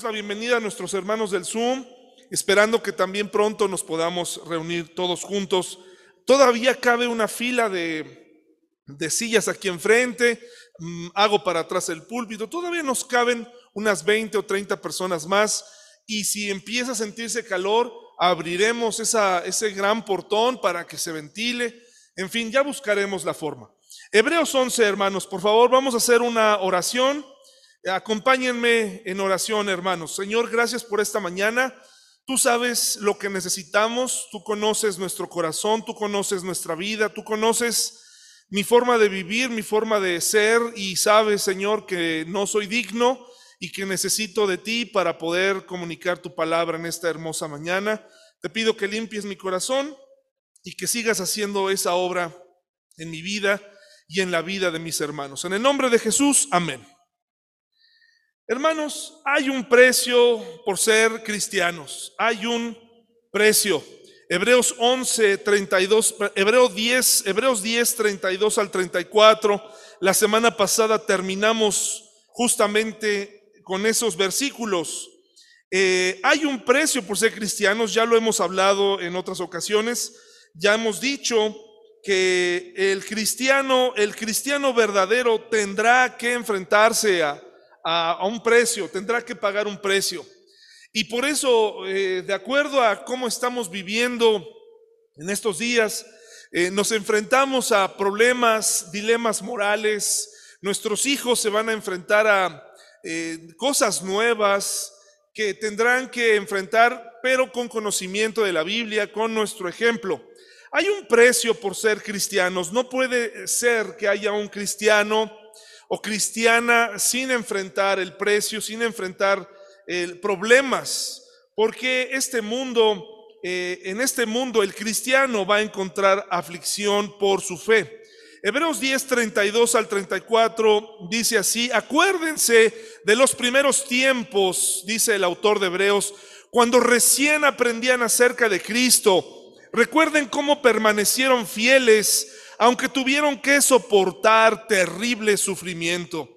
La bienvenida a nuestros hermanos del Zoom, esperando que también pronto nos podamos reunir todos juntos. Todavía cabe una fila de, de sillas aquí enfrente, mm, hago para atrás el púlpito, todavía nos caben unas 20 o 30 personas más y si empieza a sentirse calor, abriremos esa, ese gran portón para que se ventile. En fin, ya buscaremos la forma. Hebreos 11, hermanos, por favor, vamos a hacer una oración. Acompáñenme en oración, hermanos. Señor, gracias por esta mañana. Tú sabes lo que necesitamos, tú conoces nuestro corazón, tú conoces nuestra vida, tú conoces mi forma de vivir, mi forma de ser y sabes, Señor, que no soy digno y que necesito de ti para poder comunicar tu palabra en esta hermosa mañana. Te pido que limpies mi corazón y que sigas haciendo esa obra en mi vida y en la vida de mis hermanos. En el nombre de Jesús, amén. Hermanos, hay un precio por ser cristianos. Hay un precio. Hebreos 11, 32, Hebreos 10, Hebreos 10, 32 al 34. La semana pasada terminamos justamente con esos versículos. Eh, hay un precio por ser cristianos, ya lo hemos hablado en otras ocasiones. Ya hemos dicho que el cristiano, el cristiano verdadero tendrá que enfrentarse a a, un precio, tendrá que pagar un precio. Y por eso, eh, de acuerdo a cómo estamos viviendo en estos días, eh, nos enfrentamos a problemas, dilemas morales, nuestros hijos se van a enfrentar a eh, cosas nuevas que tendrán que enfrentar, pero con conocimiento de la Biblia, con nuestro ejemplo. Hay un precio por ser cristianos. No puede ser que haya un cristiano o cristiana sin enfrentar el precio, sin enfrentar el problemas, porque este mundo, eh, en este mundo el cristiano va a encontrar aflicción por su fe. Hebreos 10, 32 al 34 dice así, acuérdense de los primeros tiempos, dice el autor de Hebreos, cuando recién aprendían acerca de Cristo. Recuerden cómo permanecieron fieles aunque tuvieron que soportar terrible sufrimiento.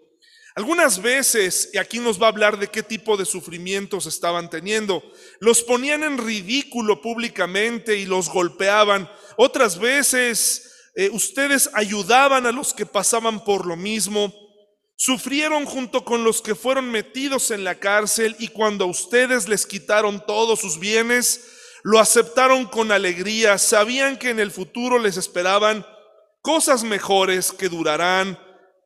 Algunas veces, y aquí nos va a hablar de qué tipo de sufrimientos estaban teniendo, los ponían en ridículo públicamente y los golpeaban. Otras veces, eh, ustedes ayudaban a los que pasaban por lo mismo. Sufrieron junto con los que fueron metidos en la cárcel y cuando a ustedes les quitaron todos sus bienes, lo aceptaron con alegría. Sabían que en el futuro les esperaban cosas mejores que durarán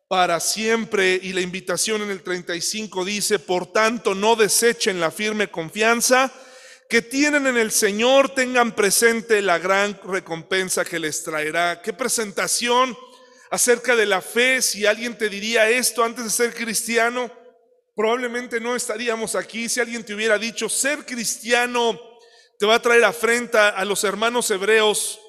para siempre. Y la invitación en el 35 dice, por tanto, no desechen la firme confianza que tienen en el Señor, tengan presente la gran recompensa que les traerá. Qué presentación acerca de la fe. Si alguien te diría esto antes de ser cristiano, probablemente no estaríamos aquí. Si alguien te hubiera dicho, ser cristiano te va a traer afrenta a los hermanos hebreos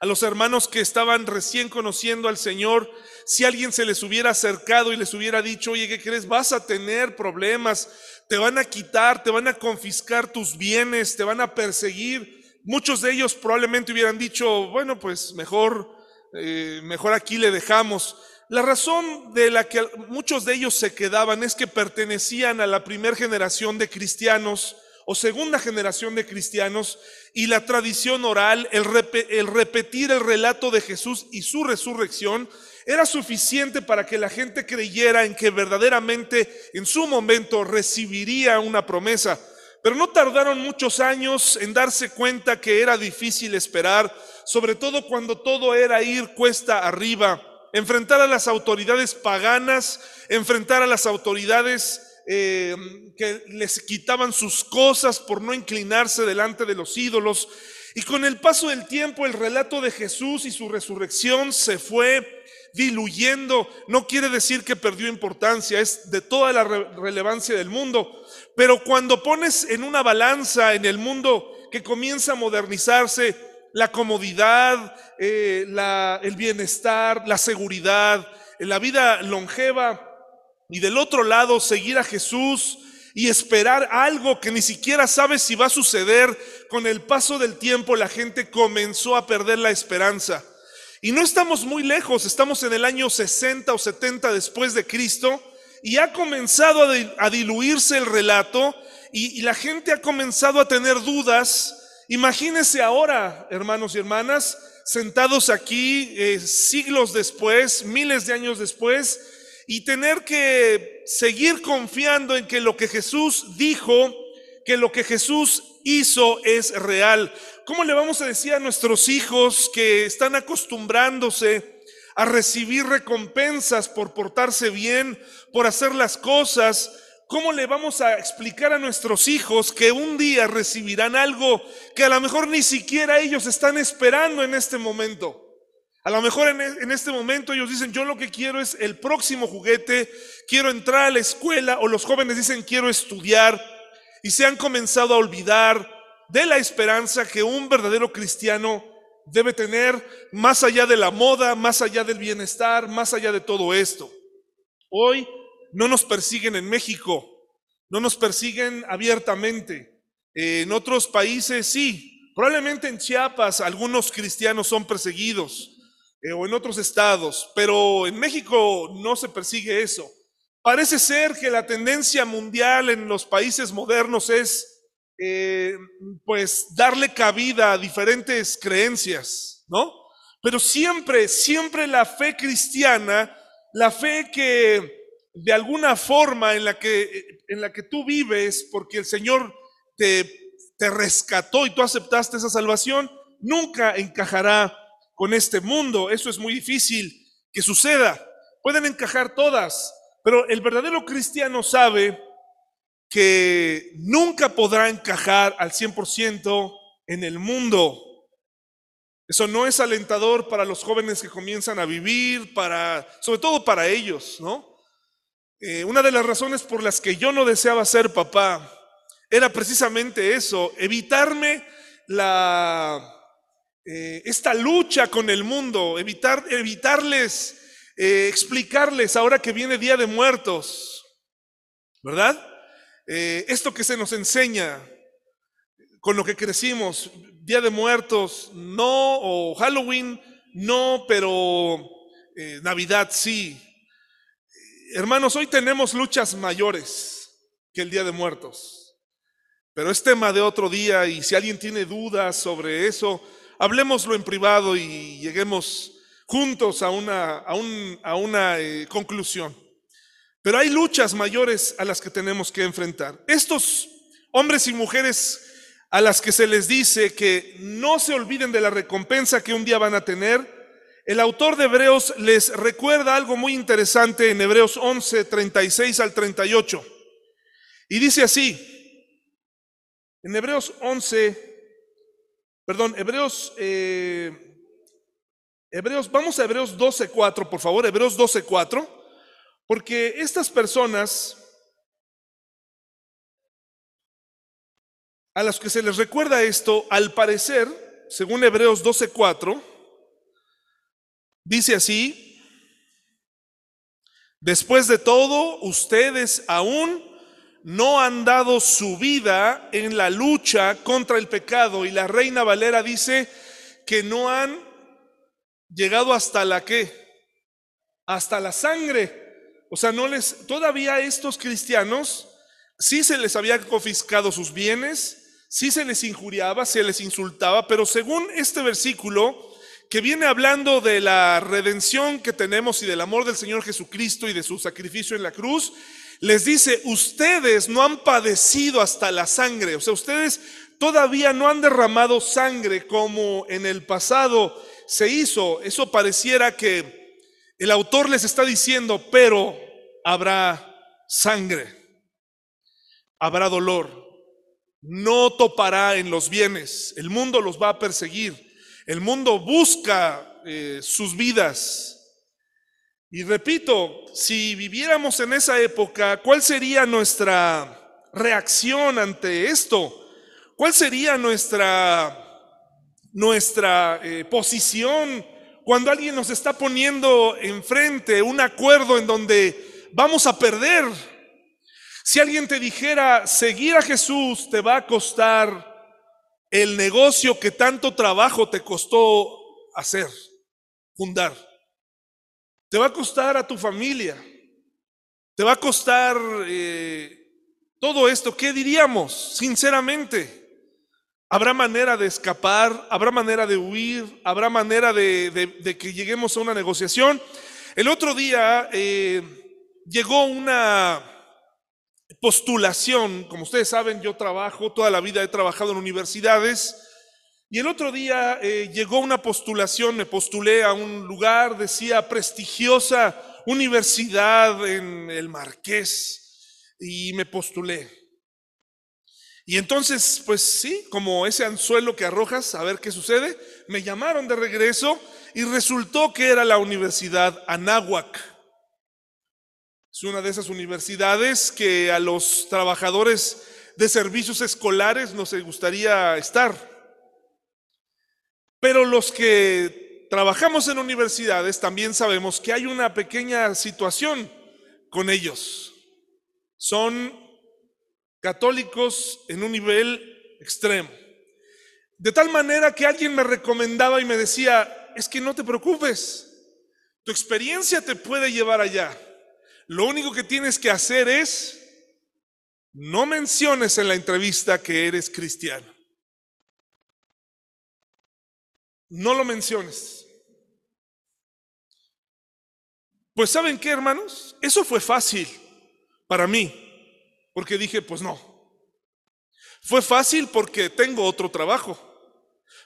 a los hermanos que estaban recién conociendo al Señor, si alguien se les hubiera acercado y les hubiera dicho, oye, ¿qué crees? Vas a tener problemas, te van a quitar, te van a confiscar tus bienes, te van a perseguir. Muchos de ellos probablemente hubieran dicho, bueno, pues mejor, eh, mejor aquí le dejamos. La razón de la que muchos de ellos se quedaban es que pertenecían a la primera generación de cristianos o segunda generación de cristianos y la tradición oral, el, repetir el relato de Jesús y su resurrección, era suficiente para que la gente creyera en que verdaderamente en su momento recibiría una promesa. Pero no tardaron muchos años en darse cuenta que era difícil esperar, sobre todo cuando todo era ir cuesta arriba, enfrentar a las autoridades paganas, enfrentar a las autoridades eh, que les quitaban sus cosas por no inclinarse delante de los ídolos. Y con el paso del tiempo el relato de Jesús y su resurrección se fue diluyendo. No quiere decir que perdió importancia, es de toda la relevancia del mundo. Pero cuando pones en una balanza en el mundo que comienza a modernizarse, la comodidad, eh, el bienestar, la seguridad, la vida longeva, y del otro lado seguir a Jesús y esperar algo que ni siquiera sabes si va a suceder, con el paso del tiempo la gente comenzó a perder la esperanza. Y no estamos muy lejos, estamos en el año 60 o 70 después de Cristo y ha comenzado a, diluirse el relato y, la gente ha comenzado a tener dudas. Imagínense ahora, hermanos y hermanas, sentados aquí eh, siglos después, miles de años después, y tener que seguir confiando en que lo que Jesús dijo, que lo que Jesús hizo es real. ¿Cómo le vamos a decir a nuestros hijos que están acostumbrándose a recibir recompensas por portarse bien, por hacer las cosas? ¿Cómo le vamos a explicar a nuestros hijos que un día recibirán algo que a lo mejor ni siquiera ellos están esperando en este momento? A lo mejor en, este momento ellos dicen, yo lo que quiero es el próximo juguete, quiero entrar a la escuela, o los jóvenes dicen, quiero estudiar, y se han comenzado a olvidar de la esperanza que un verdadero cristiano debe tener más allá de la moda, más allá del bienestar, más allá de todo esto. Hoy no nos persiguen en México, no nos persiguen abiertamente. En otros países sí, probablemente en Chiapas algunos cristianos son perseguidos eh, o en otros estados, pero en México no se persigue eso. Parece ser que la tendencia mundial en los países modernos es, eh, pues, darle cabida a diferentes creencias, ¿no? Pero siempre, siempre la fe cristiana, la fe que de alguna forma en la que, en la que tú vives, porque el Señor te, te rescató y tú aceptaste esa salvación, nunca encajará con este mundo. Eso es muy difícil que suceda. Pueden encajar todas, pero el verdadero cristiano sabe que nunca podrá encajar al 100% en el mundo. Eso no es alentador para los jóvenes que comienzan a vivir, para, sobre todo para ellos, ¿no? Eh, una de las razones por las que yo no deseaba ser papá era precisamente eso, evitarme la, eh, esta lucha con el mundo, evitar, evitarles eh, explicarles ahora que viene Día de Muertos, ¿verdad? Eh, esto que se nos enseña con lo que crecimos, Día de Muertos, no, o Halloween, no, pero Navidad sí. Hermanos, hoy tenemos luchas mayores que el Día de Muertos, pero es tema de otro día y si alguien tiene dudas sobre eso, hablemoslo en privado y lleguemos juntos a una, a una eh, conclusión. Pero hay luchas mayores a las que tenemos que enfrentar. Estos hombres y mujeres a las que se les dice que no se olviden de la recompensa que un día van a tener, el autor de Hebreos les recuerda algo muy interesante en Hebreos 11, 36 al 38. Y dice así, en Hebreos 11, perdón, Hebreos eh, Hebreos, vamos a Hebreos 12.4, por favor, Hebreos 12.4, porque estas personas a las que se les recuerda esto, al parecer, según Hebreos 12.4, dice así, después de todo, ustedes aún no han dado su vida en la lucha contra el pecado y la reina Valera dice que no han llegado hasta la qué? Hasta la sangre. O sea, no les, todavía a estos cristianos sí se les había confiscado sus bienes, sí se les injuriaba, se les insultaba, pero según este versículo, que viene hablando de la redención que tenemos y del amor del Señor Jesucristo y de su sacrificio en la cruz, les dice, ustedes no han padecido hasta la sangre, o sea, ustedes todavía no han derramado sangre como en el pasado se hizo, eso pareciera que el autor les está diciendo, pero habrá sangre, habrá dolor, no topará en los bienes, el mundo los va a perseguir, el mundo busca eh, sus vidas. Y repito, si viviéramos en esa época, ¿cuál sería nuestra reacción ante esto? ¿Cuál sería nuestra nuestra eh, posición cuando alguien nos está poniendo enfrente un acuerdo en donde vamos a perder. Si alguien te dijera, seguir a Jesús te va a costar el negocio que tanto trabajo te costó hacer, fundar. Te va a costar a tu familia. te va a costar eh, todo esto, ¿qué diríamos? Sinceramente. ¿Habrá manera de escapar? ¿Habrá manera de huir? ¿Habrá manera de, que lleguemos a una negociación? El otro día eh, llegó una postulación, como ustedes saben, yo trabajo, toda la vida he trabajado en universidades, y el otro día eh, llegó una postulación, me postulé a un lugar, decía prestigiosa universidad en el Marqués, y me postulé. Y entonces, pues sí, como ese anzuelo que arrojas, a ver qué sucede, me llamaron de regreso y resultó que era la Universidad Anáhuac. Es una de esas universidades que a los trabajadores de servicios escolares nos gustaría estar. Pero los que trabajamos en universidades también sabemos que hay una pequeña situación con ellos. Son católicos en un nivel extremo. De tal manera que alguien me recomendaba y me decía, es que no te preocupes, tu experiencia te puede llevar allá. Lo único que tienes que hacer es, no menciones en la entrevista que eres cristiano. No lo menciones. Pues saben qué, hermanos, eso fue fácil para mí. Porque dije, pues no. Fue fácil porque tengo otro trabajo.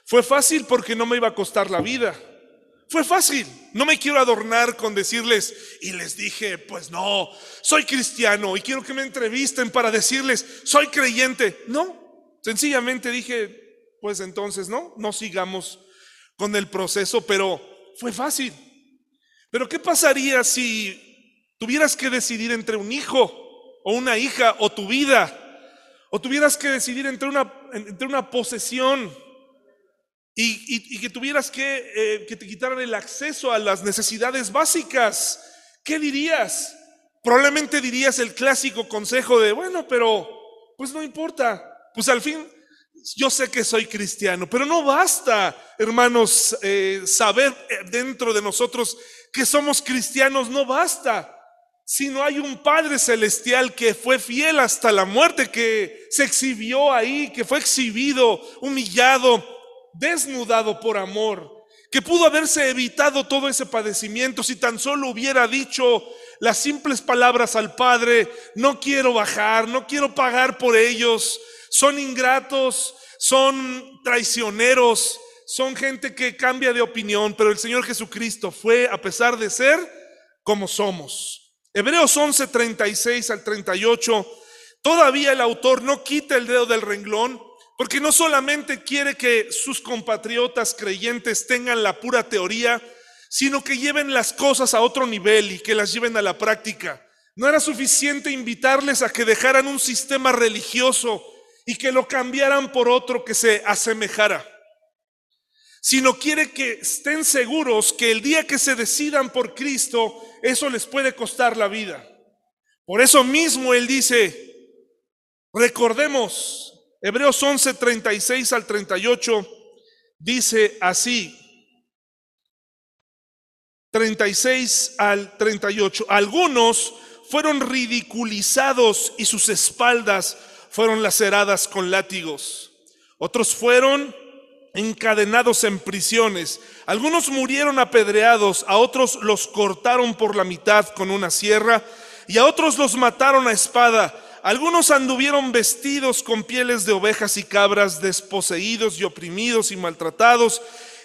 Fue fácil porque no me iba a costar la vida. Fue fácil. No me quiero adornar con decirles, y les dije, pues no, soy cristiano y quiero que me entrevisten para decirles, soy creyente. No, sencillamente dije, pues entonces no, no sigamos con el proceso, pero fue fácil. Pero ¿qué pasaría si tuvieras que decidir entre un hijo o una hija o tu vida, o tuvieras que decidir entre una, entre una posesión y, que tuvieras que, eh, que te quitaran el acceso a las necesidades básicas, ¿qué dirías? Probablemente dirías el clásico consejo de, bueno, pero pues no importa, pues al fin yo sé que soy cristiano, pero no basta, hermanos, eh, saber eh, dentro de nosotros que somos cristianos, no basta. Si no hay un Padre Celestial que fue fiel hasta la muerte, que se exhibió ahí, que fue exhibido, humillado, desnudado por amor, que pudo haberse evitado todo ese padecimiento si tan solo hubiera dicho las simples palabras al Padre, no quiero bajar, no quiero pagar por ellos, son ingratos, son traicioneros, son gente que cambia de opinión, pero el Señor Jesucristo fue, a pesar de ser como somos. Hebreos 11, 36 al 38, todavía el autor no quita el dedo del renglón, porque no solamente quiere que sus compatriotas creyentes tengan la pura teoría, sino que lleven las cosas a otro nivel y que las lleven a la práctica. No era suficiente invitarles a que dejaran un sistema religioso y que lo cambiaran por otro que se asemejara, sino quiere que estén seguros que el día que se decidan por Cristo, eso les puede costar la vida. Por eso mismo Él dice, recordemos, Hebreos 11, 36 al 38, dice así, 36 al 38, algunos fueron ridiculizados y sus espaldas fueron laceradas con látigos. Otros fueron encadenados en prisiones. Algunos murieron apedreados, a otros los cortaron por la mitad con una sierra y a otros los mataron a espada. Algunos anduvieron vestidos con pieles de ovejas y cabras, desposeídos y oprimidos y maltratados.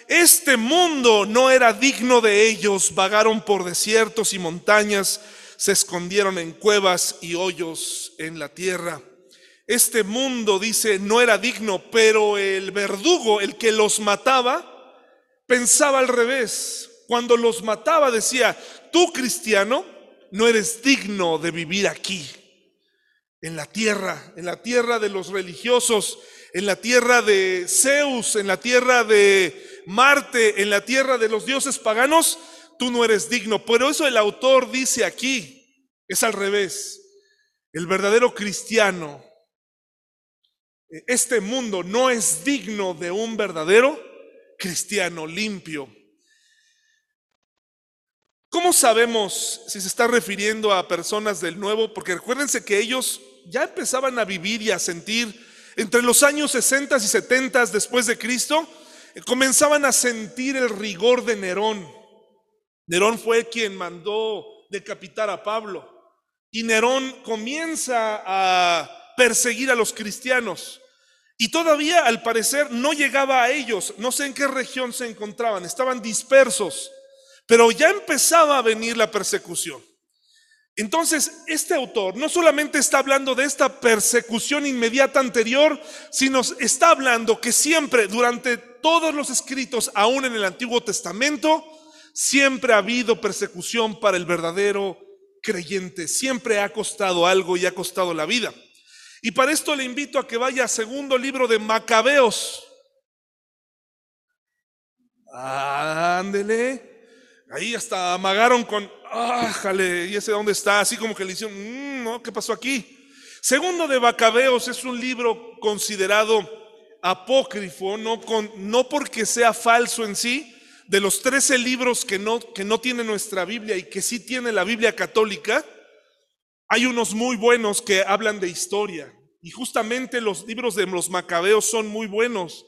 Este mundo no era digno de ellos, vagaron por desiertos y montañas, se escondieron en cuevas y hoyos en la tierra. Este mundo, dice, no era digno, pero el verdugo, el que los mataba, pensaba al revés. Cuando los mataba decía, tú cristiano, no eres digno de vivir aquí, en la tierra, en la tierra de los religiosos, en la tierra de Zeus, en la tierra de Marte, en la tierra de los dioses paganos, tú no eres digno. Pero eso el autor dice aquí, es al revés. El verdadero cristiano este mundo no es digno de un verdadero cristiano limpio. ¿Cómo sabemos si se está refiriendo a personas del nuevo? Porque recuérdense que ellos ya empezaban a vivir y a sentir entre los años 60 y 70 después de Cristo, eh, comenzaban a sentir el rigor de Nerón. Nerón fue quien mandó decapitar a Pablo. Y Nerón comienza a perseguir a los cristianos. Y todavía, al parecer, no llegaba a ellos. No sé en qué región se encontraban. Estaban dispersos. Pero ya empezaba a venir la persecución. Entonces, este autor no solamente está hablando de esta persecución inmediata anterior, sino está hablando que siempre, durante todos los escritos, aún en el Antiguo Testamento, siempre ha habido persecución para el verdadero creyente. Siempre ha costado algo y ha costado la vida. Y para esto le invito a que vaya a segundo libro de Macabeos. Ándele. Ahí hasta amagaron con, ájale, ¿y ese dónde está? Así como que le hicieron, mm, ¿no? ¿Qué pasó aquí? Segundo de Macabeos es un libro considerado apócrifo, no, con, no porque sea falso en sí, de los 13 libros que no, que no tiene nuestra Biblia y que sí tiene la Biblia católica, hay unos muy buenos que hablan de historia. Y justamente los libros de los macabeos son muy buenos,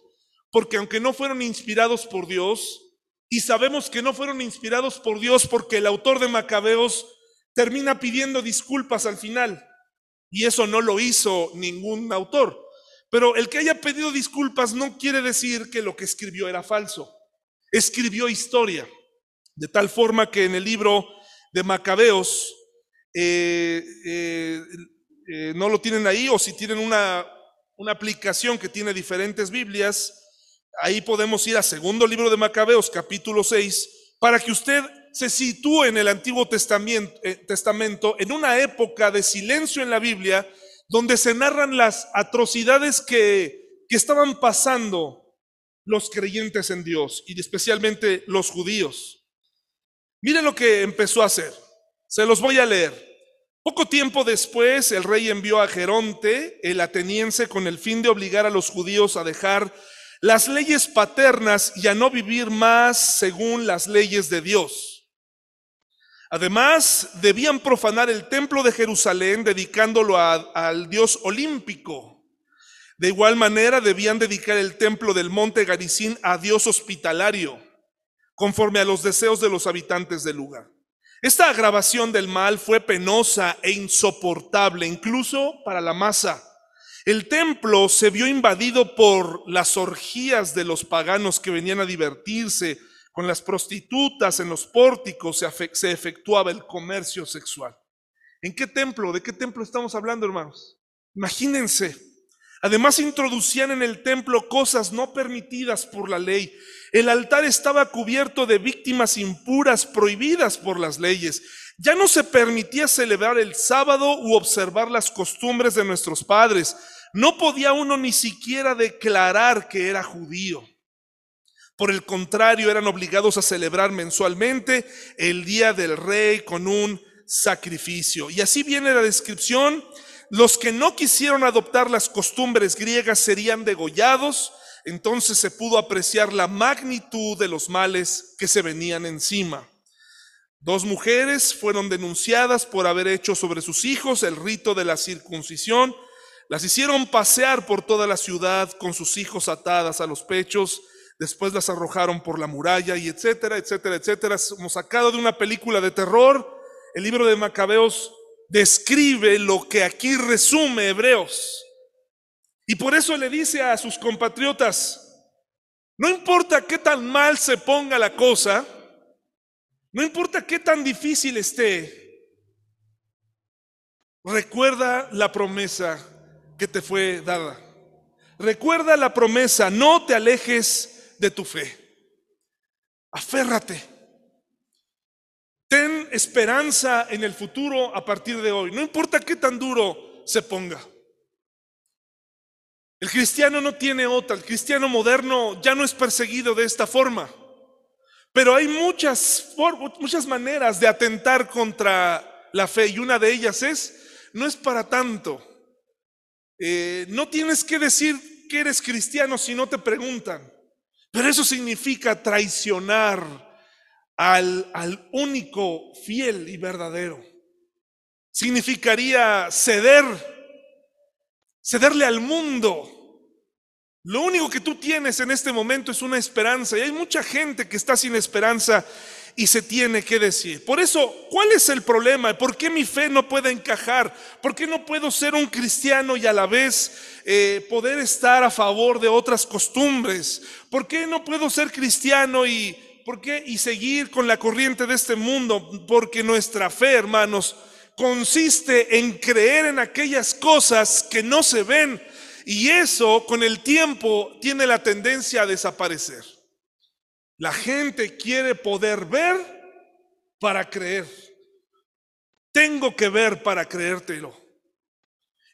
porque aunque no fueron inspirados por Dios, y sabemos que no fueron inspirados por Dios porque el autor de Macabeos termina pidiendo disculpas al final. Y eso no lo hizo ningún autor. Pero el que haya pedido disculpas no quiere decir que lo que escribió era falso. Escribió historia. De tal forma que en el libro de Macabeos, eh, eh, eh, no lo tienen ahí, o si tienen una, una aplicación que tiene diferentes Biblias, Ahí podemos ir a segundo libro de Macabeos, capítulo 6, para que usted se sitúe en el Antiguo Testamento, Testamento, en una época de silencio en la Biblia, donde se narran las atrocidades que, que estaban pasando los creyentes en Dios y especialmente los judíos. Miren lo que empezó a hacer. Se los voy a leer. Poco tiempo después, el rey envió a Geronte, el ateniense, con el fin de obligar a los judíos a dejar las leyes paternas y a no vivir más según las leyes de Dios. Además, debían profanar el templo de Jerusalén dedicándolo al Dios olímpico. De igual manera, debían dedicar el templo del monte Garicín a Dios hospitalario, conforme a los deseos de los habitantes del lugar. Esta agravación del mal fue penosa e insoportable, incluso para la masa el templo se vio invadido por las orgías de los paganos que venían a divertirse con las prostitutas en los pórticos, se, efectuaba el comercio sexual. ¿En qué templo? ¿De qué templo estamos hablando, hermanos? Imagínense. Además introducían en el templo cosas no permitidas por la ley. El altar estaba cubierto de víctimas impuras prohibidas por las leyes. Ya no se permitía celebrar el sábado u observar las costumbres de nuestros padres. No podía uno ni siquiera declarar que era judío. Por el contrario, eran obligados a celebrar mensualmente el Día del Rey con un sacrificio. Y así viene la descripción. Los que no quisieron adoptar las costumbres griegas serían degollados. Entonces se pudo apreciar la magnitud de los males que se venían encima. Dos mujeres fueron denunciadas por haber hecho sobre sus hijos el rito de la circuncisión. Las hicieron pasear por toda la ciudad con sus hijos atadas a los pechos. Después las arrojaron por la muralla y etcétera, etcétera, etcétera. Hemos sacado de una película de terror. El libro de Macabeos describe lo que aquí resume Hebreos. Y por eso le dice a sus compatriotas, no importa qué tan mal se ponga la cosa, no importa qué tan difícil esté, recuerda la promesa que te fue dada. Recuerda la promesa, no te alejes de tu fe. Aférrate. Ten esperanza en el futuro a partir de hoy. No importa qué tan duro se ponga. El cristiano no tiene otra. El cristiano moderno ya no es perseguido de esta forma. Pero hay muchas, muchas maneras de atentar contra la fe y una de ellas es, no es para tanto. Eh, no tienes que decir que eres cristiano si no te preguntan. Pero eso significa traicionar al, al único fiel y verdadero. Significaría ceder, cederle al mundo. Lo único que tú tienes en este momento es una esperanza y hay mucha gente que está sin esperanza y se tiene que decir. Por eso, ¿cuál es el problema? ¿Por qué mi fe no puede encajar? ¿Por qué no puedo ser un cristiano y a la vez eh, poder estar a favor de otras costumbres? ¿Por qué no puedo ser cristiano y, ¿por qué? y seguir con la corriente de este mundo? Porque nuestra fe, hermanos, consiste en creer en aquellas cosas que no se ven y eso con el tiempo tiene la tendencia a desaparecer. La gente quiere poder ver para creer. Tengo que ver para creértelo.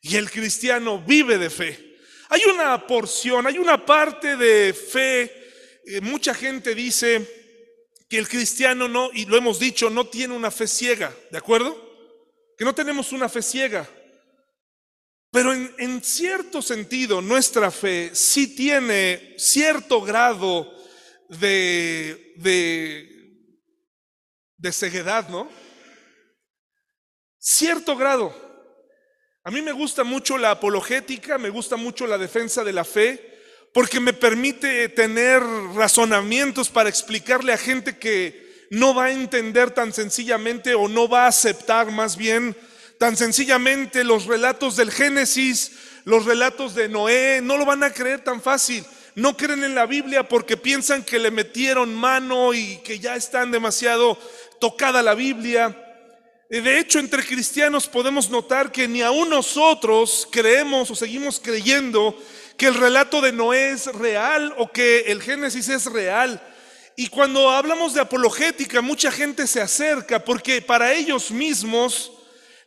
Y el cristiano vive de fe. Hay una porción, hay una parte de fe. Eh, mucha gente dice que el cristiano no, y lo hemos dicho, no tiene una fe ciega, ¿de acuerdo? Que no tenemos una fe ciega. Pero en, en cierto sentido, nuestra fe sí tiene cierto grado de, de, de ceguedad, ¿no? Cierto grado. A mí me gusta mucho la apologética, me gusta mucho la defensa de la fe, porque me permite tener razonamientos para explicarle a gente que no va a entender tan sencillamente o no va a aceptar más bien tan sencillamente los relatos del Génesis, los relatos de Noé, no lo van a creer tan fácil no creen en la Biblia porque piensan que le metieron mano y que ya están demasiado tocada la Biblia. De hecho, entre cristianos podemos notar que ni aún nosotros creemos o seguimos creyendo que el relato de Noé es real o que el Génesis es real. Y cuando hablamos de apologética, mucha gente se acerca porque para ellos mismos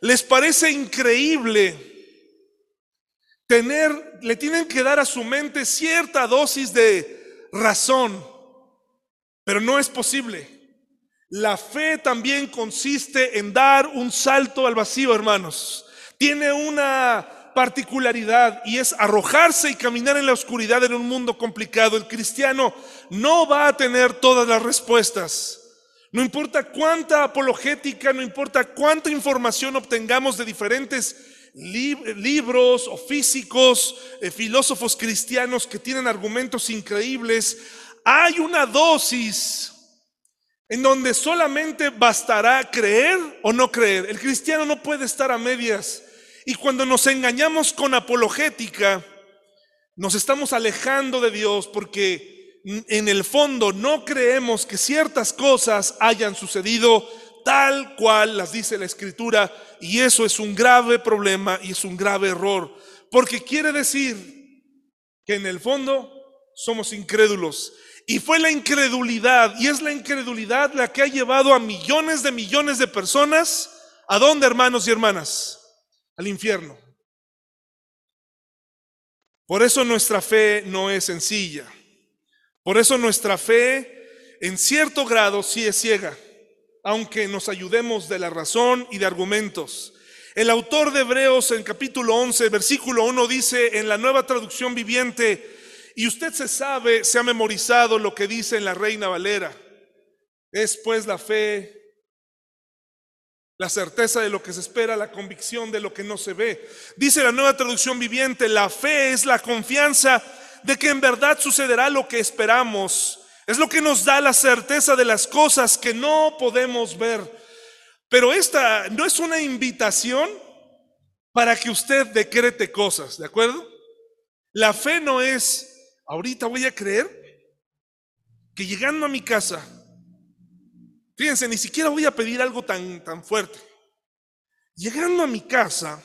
les parece increíble tener, le tienen que dar a su mente cierta dosis de razón, pero no es posible. La fe también consiste en dar un salto al vacío, hermanos. Tiene una particularidad y es arrojarse y caminar en la oscuridad en un mundo complicado. El cristiano no va a tener todas las respuestas. No importa cuánta apologética, no importa cuánta información obtengamos de diferentes libros o físicos, eh, filósofos cristianos que tienen argumentos increíbles, hay una dosis en donde solamente bastará creer o no creer. El cristiano no puede estar a medias. Y cuando nos engañamos con apologética, nos estamos alejando de Dios porque en el fondo no creemos que ciertas cosas hayan sucedido tal cual las dice la escritura y eso es un grave problema y es un grave error, porque quiere decir que en el fondo somos incrédulos. Y fue la incredulidad, y es la incredulidad la que ha llevado a millones de millones de personas, ¿a dónde hermanos y hermanas? Al infierno. Por eso nuestra fe no es sencilla. Por eso nuestra fe en cierto grado sí es ciega aunque nos ayudemos de la razón y de argumentos. El autor de Hebreos en capítulo 11, versículo 1 dice en la nueva traducción viviente, y usted se sabe, se ha memorizado lo que dice en la Reina Valera. Es pues la fe, la certeza de lo que se espera, la convicción de lo que no se ve. Dice la nueva traducción viviente, la fe es la confianza de que en verdad sucederá lo que esperamos es lo que nos da la certeza de las cosas que no podemos ver. Pero esta no es una invitación para que usted decrete cosas, ¿de acuerdo? La fe no es, ahorita voy a creer que llegando a mi casa, fíjense, ni siquiera voy a pedir algo tan, tan fuerte. Llegando a mi casa,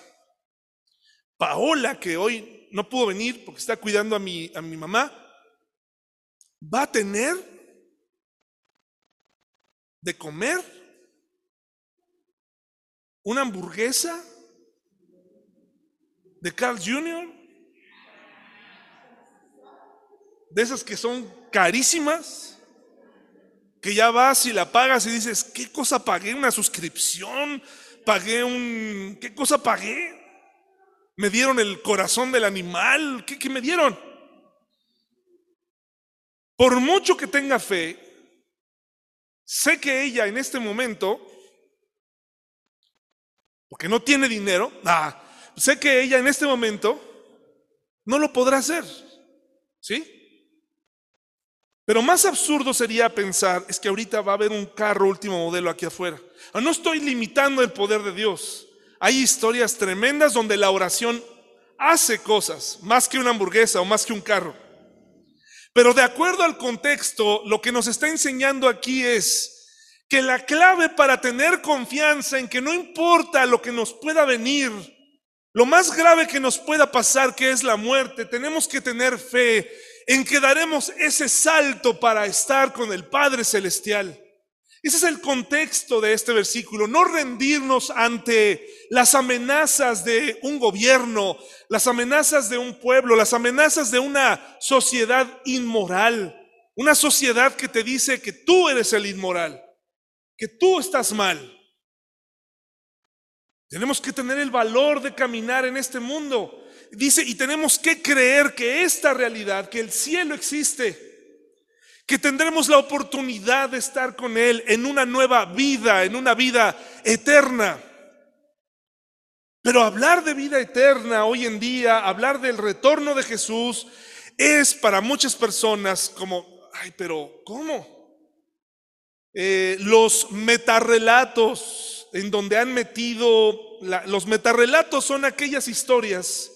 Paola, que hoy no pudo venir porque está cuidando a mi, a mi mamá, va a tener de comer una hamburguesa de Carl Jr., de esas que son carísimas, que ya vas y la pagas y dices, ¿qué cosa pagué? ¿Una suscripción? ¿Pagué un... ¿Qué cosa pagué? ¿Me dieron el corazón del animal? ¿Qué, me dieron? Por mucho que tenga fe, sé que ella en este momento, porque no tiene dinero, ah, sé que ella en este momento no lo podrá hacer. ¿Sí? Pero más absurdo sería pensar, es que ahorita va a haber un carro último modelo aquí afuera. Ah, no estoy limitando el poder de Dios. Hay historias tremendas donde la oración hace cosas, más que una hamburguesa o más que un carro. Pero de acuerdo al contexto, lo que nos está enseñando aquí es que la clave para tener confianza en que no importa lo que nos pueda venir, lo más grave que nos pueda pasar, que es la muerte, tenemos que tener fe en que daremos ese salto para estar con el Padre Celestial. Ese es el contexto de este versículo, no rendirnos ante las amenazas de un gobierno, las amenazas de un pueblo, las amenazas de una sociedad inmoral, una sociedad que te dice que tú eres el inmoral, que tú estás mal. Tenemos que tener el valor de caminar en este mundo. Dice, y tenemos que creer que esta realidad, que el cielo existe, que tendremos la oportunidad de estar con Él en una nueva vida, en una vida eterna. Pero hablar de vida eterna hoy en día, hablar del retorno de Jesús, es para muchas personas como, ay, pero ¿cómo? Eh, los metarrelatos en donde han metido, los metarrelatos son aquellas historias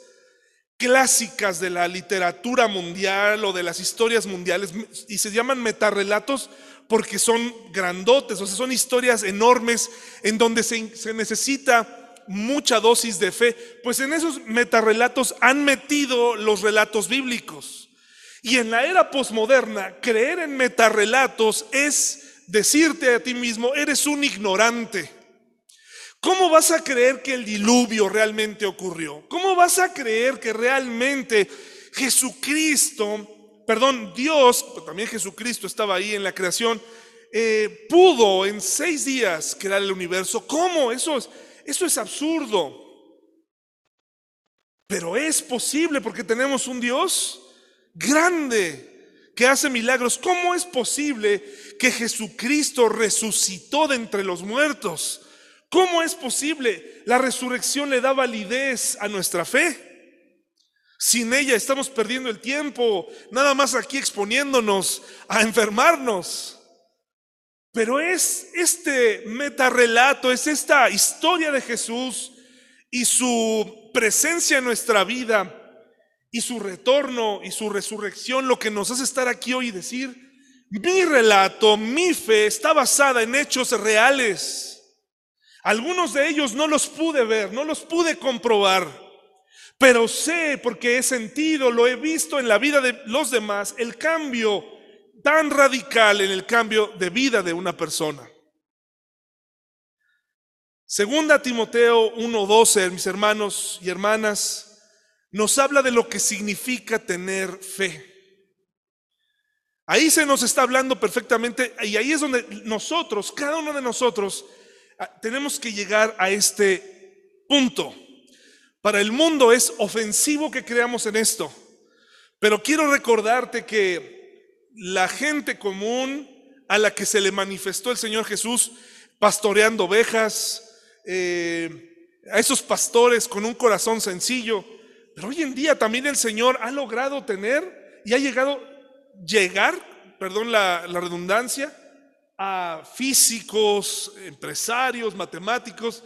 clásicas de la literatura mundial o de las historias mundiales y se llaman metarrelatos porque son grandotes, o sea, son historias enormes en donde se, se necesita mucha dosis de fe. Pues en esos metarrelatos han metido los relatos bíblicos. Y en la era posmoderna, creer en metarrelatos es decirte a ti mismo, eres un ignorante. ¿Cómo vas a creer que el diluvio realmente ocurrió? ¿Cómo vas a creer que realmente Jesucristo, perdón, Dios, también Jesucristo estaba ahí en la creación, eh, pudo en seis días crear el universo? ¿Cómo? Eso es, eso es absurdo. Pero es posible porque tenemos un Dios grande que hace milagros. ¿Cómo es posible que Jesucristo resucitó de entre los muertos? ¿Cómo es posible? La resurrección le da validez a nuestra fe. Sin ella estamos perdiendo el tiempo, nada más aquí exponiéndonos a enfermarnos. Pero es este metarrelato, es esta historia de Jesús y su presencia en nuestra vida y su retorno y su resurrección lo que nos hace estar aquí hoy y decir, mi relato, mi fe está basada en hechos reales. Algunos de ellos no los pude ver, no los pude comprobar, pero sé porque he sentido, lo he visto en la vida de los demás, el cambio tan radical en el cambio de vida de una persona. Segunda Timoteo 1:12, mis hermanos y hermanas, nos habla de lo que significa tener fe. Ahí se nos está hablando perfectamente y ahí es donde nosotros, cada uno de nosotros, tenemos que llegar a este punto. Para el mundo es ofensivo que creamos en esto, pero quiero recordarte que la gente común a la que se le manifestó el Señor Jesús pastoreando ovejas, eh, a esos pastores con un corazón sencillo, pero hoy en día también el Señor ha logrado tener y ha llegado, llegar, perdón la redundancia, a físicos, empresarios, matemáticos,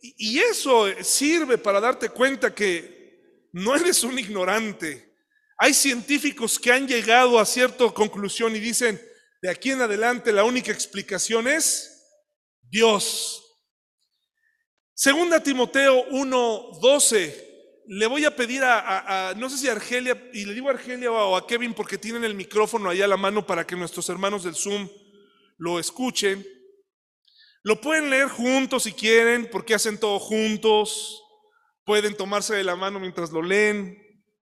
y, eso sirve para darte cuenta que no eres un ignorante. Hay científicos que han llegado a cierta conclusión y dicen, de aquí en adelante la única explicación es Dios. Segunda Timoteo 1:12. Le voy a pedir a, no sé si a Argelia, y le digo a Argelia o a Kevin porque tienen el micrófono ahí a la mano para que nuestros hermanos del Zoom lo escuchen. Lo pueden leer juntos si quieren, porque hacen todo juntos. Pueden tomarse de la mano mientras lo leen.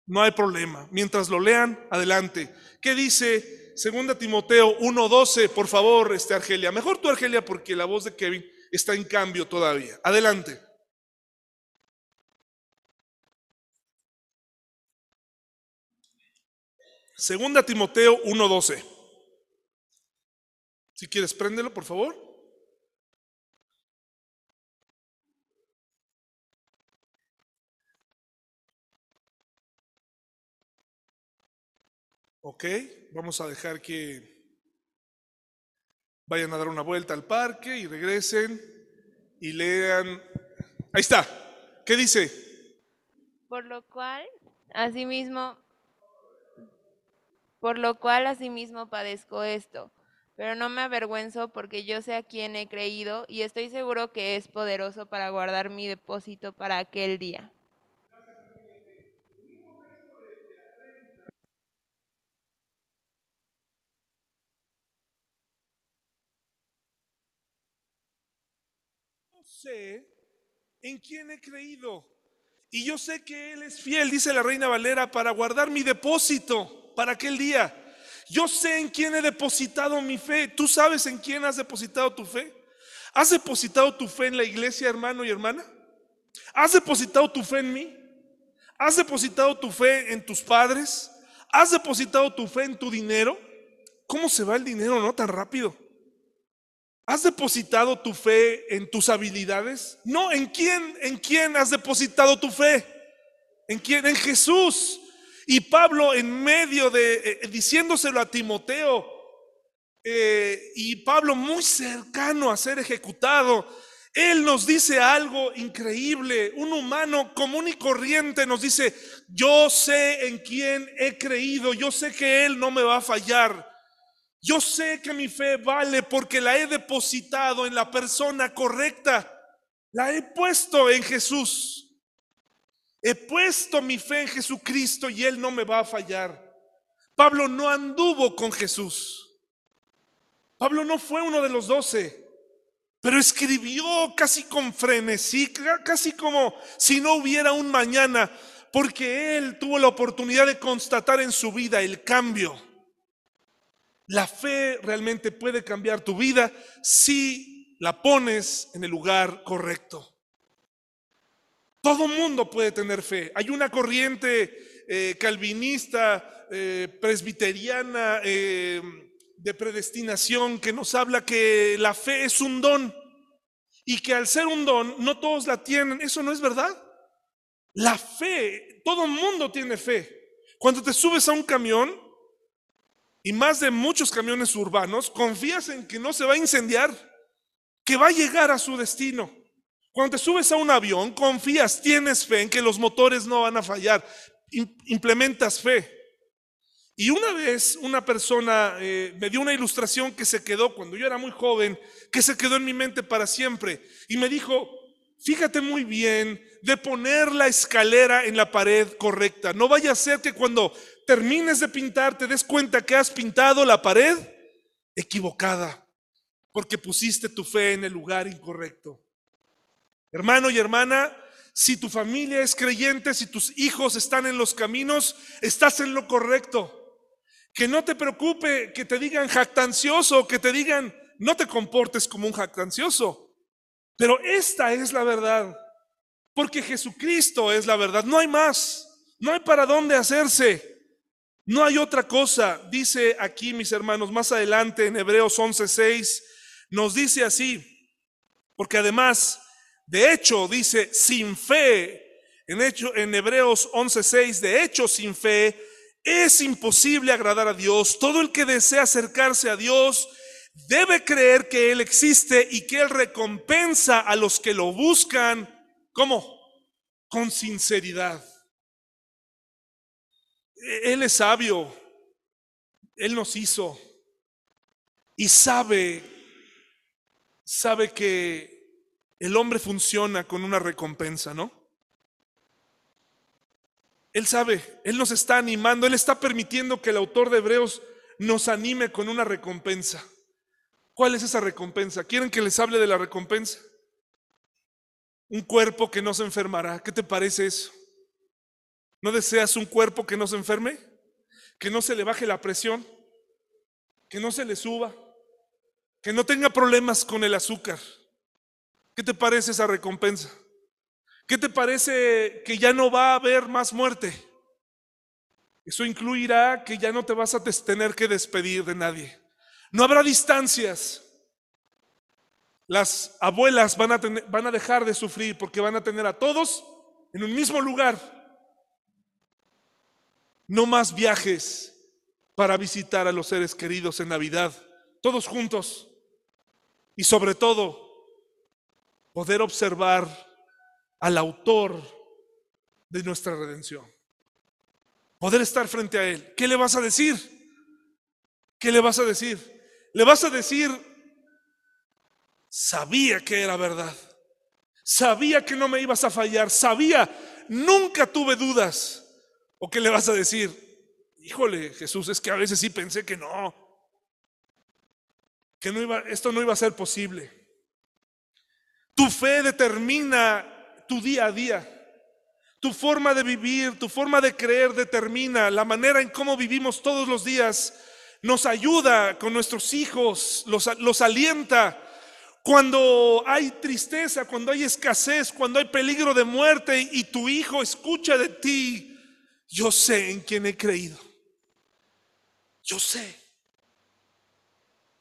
No hay problema. Mientras lo lean, adelante. ¿Qué dice 2 Timoteo 1:12? Por favor, este Argelia. Mejor tú, Argelia, porque la voz de Kevin está en cambio todavía. Adelante. Segunda Timoteo 1:12. Si quieres, préndelo, por favor. Ok, vamos a dejar que vayan a dar una vuelta al parque y regresen y lean. Ahí está. ¿Qué dice? Por lo cual, asimismo, por lo cual asimismo padezco esto, pero no me avergüenzo porque yo sé a quién he creído y estoy seguro que es poderoso para guardar mi depósito para aquel día. No sé en quién he creído. Y yo sé que Él es fiel, dice la reina Valera, para guardar mi depósito para aquel día. Yo sé en quién he depositado mi fe. ¿Tú sabes en quién has depositado tu fe? ¿Has depositado tu fe en la iglesia, hermano y hermana? ¿Has depositado tu fe en mí? ¿Has depositado tu fe en tus padres? ¿Has depositado tu fe en tu dinero? ¿Cómo se va el dinero, no tan rápido? ¿Has depositado tu fe en tus habilidades? No, ¿en quién? ¿En quién has depositado tu fe? ¿En quién? En Jesús. Y Pablo en medio de, eh, diciéndoselo a Timoteo, eh, y Pablo muy cercano a ser ejecutado, él nos dice algo increíble. Un humano común y corriente nos dice, yo sé en quién he creído, yo sé que Él no me va a fallar. Yo sé que mi fe vale porque la he depositado en la persona correcta. La he puesto en Jesús. He puesto mi fe en Jesucristo y Él no me va a fallar. Pablo no anduvo con Jesús. Pablo no fue uno de los doce, pero escribió casi con frenesí, casi como si no hubiera un mañana, porque Él tuvo la oportunidad de constatar en su vida el cambio. La fe realmente puede cambiar tu vida si la pones en el lugar correcto. Todo mundo puede tener fe. Hay una corriente eh, calvinista, eh, presbiteriana, eh, de predestinación que nos habla que la fe es un don y que al ser un don no todos la tienen. Eso no es verdad. La fe, todo mundo tiene fe. Cuando te subes a un camión, y más de muchos camiones urbanos, confías en que no se va a incendiar, que va a llegar a su destino. Cuando te subes a un avión, confías, tienes fe en que los motores no van a fallar, implementas fe. Y una vez una persona eh, me dio una ilustración que se quedó cuando yo era muy joven, que se quedó en mi mente para siempre. Y me dijo, fíjate muy bien de poner la escalera en la pared correcta. No vaya a ser que cuando termines de pintar te des cuenta que has pintado la pared equivocada, porque pusiste tu fe en el lugar incorrecto. Hermano y hermana, si tu familia es creyente, si tus hijos están en los caminos, estás en lo correcto. Que no te preocupe que te digan jactancioso, que te digan no te comportes como un jactancioso. Pero esta es la verdad. Porque Jesucristo es la verdad. No hay más. No hay para dónde hacerse. No hay otra cosa. Dice aquí, mis hermanos, más adelante en Hebreos 11:6, nos dice así. Porque además, de hecho, dice, sin fe, en, hecho, en Hebreos 11:6, de hecho, sin fe, es imposible agradar a Dios. Todo el que desea acercarse a Dios debe creer que Él existe y que Él recompensa a los que lo buscan. ¿Cómo? Con sinceridad. Él es sabio. Él nos hizo. Y sabe, sabe que el hombre funciona con una recompensa, ¿no? Él sabe, Él nos está animando, Él está permitiendo que el autor de Hebreos nos anime con una recompensa. ¿Cuál es esa recompensa? ¿Quieren que les hable de la recompensa? Un cuerpo que no se enfermará. ¿Qué te parece eso? ¿No deseas un cuerpo que no se enferme? Que no se le baje la presión, que no se le suba, que no tenga problemas con el azúcar. ¿Qué te parece esa recompensa? ¿Qué te parece que ya no va a haber más muerte? Eso incluirá que ya no te vas a tener que despedir de nadie. No habrá distancias. Las abuelas van a, van a dejar de sufrir porque van a tener a todos en un mismo lugar. No más viajes para visitar a los seres queridos en Navidad, todos juntos. Y sobre todo, poder observar al autor de nuestra redención. Poder estar frente a Él. ¿Qué le vas a decir? ¿Qué le vas a decir? Le vas a decir, sabía que era verdad. Sabía que no me ibas a fallar. Sabía, nunca tuve dudas. ¿O qué le vas a decir? Híjole, Jesús, es que a veces sí pensé que no. Que no iba, esto no iba a ser posible. Tu fe determina tu día a día. Tu forma de vivir, tu forma de creer determina la manera en cómo vivimos todos los días. Nos ayuda con nuestros hijos, los, los alienta. Cuando hay tristeza, cuando hay escasez, cuando hay peligro de muerte y tu hijo escucha de ti, yo sé en quién he creído. Yo sé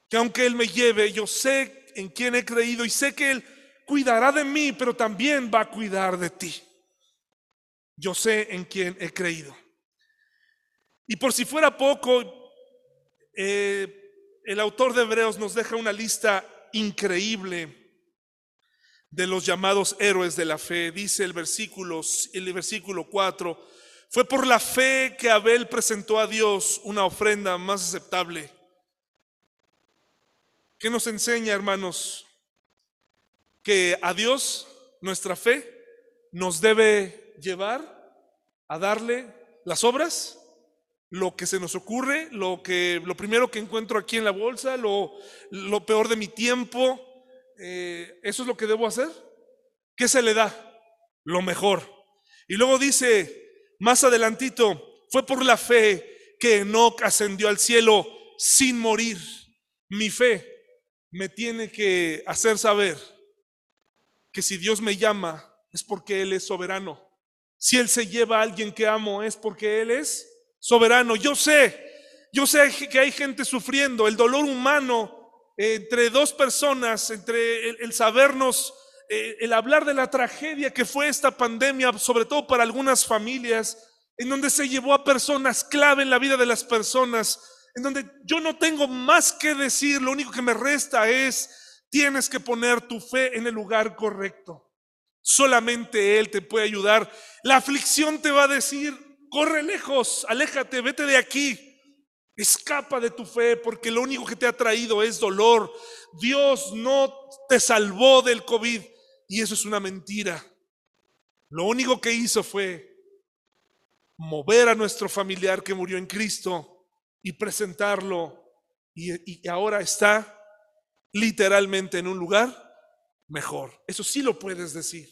que aunque Él me lleve, yo sé en quién he creído y sé que Él cuidará de mí, pero también va a cuidar de ti. Yo sé en quién he creído. Y por si fuera poco, eh, el autor de Hebreos nos deja una lista increíble de los llamados héroes de la fe. Dice el versículo, el versículo 4, fue por la fe que Abel presentó a Dios una ofrenda más aceptable. ¿Qué nos enseña, hermanos? Que a Dios nuestra fe nos debe llevar a darle las obras, lo que se nos ocurre, lo que lo primero que encuentro aquí en la bolsa, lo, lo peor de mi tiempo, eh, eso es lo que debo hacer. ¿Qué se le da? Lo mejor. Y luego dice, más adelantito, fue por la fe que Enoch ascendió al cielo sin morir. Mi fe me tiene que hacer saber que si Dios me llama es porque Él es soberano. Si Él se lleva a alguien que amo es porque Él es soberano. Yo sé, yo sé que hay gente sufriendo el dolor humano eh, entre dos personas, entre el, sabernos, eh, el hablar de la tragedia que fue esta pandemia, sobre todo para algunas familias, en donde se llevó a personas clave en la vida de las personas, en donde yo no tengo más que decir, lo único que me resta es, tienes que poner tu fe en el lugar correcto. Solamente Él te puede ayudar. La aflicción te va a decir, corre lejos, aléjate, vete de aquí. Escapa de tu fe porque lo único que te ha traído es dolor. Dios no te salvó del COVID y eso es una mentira. Lo único que hizo fue mover a nuestro familiar que murió en Cristo y presentarlo y, y ahora está literalmente en un lugar mejor. Eso sí lo puedes decir.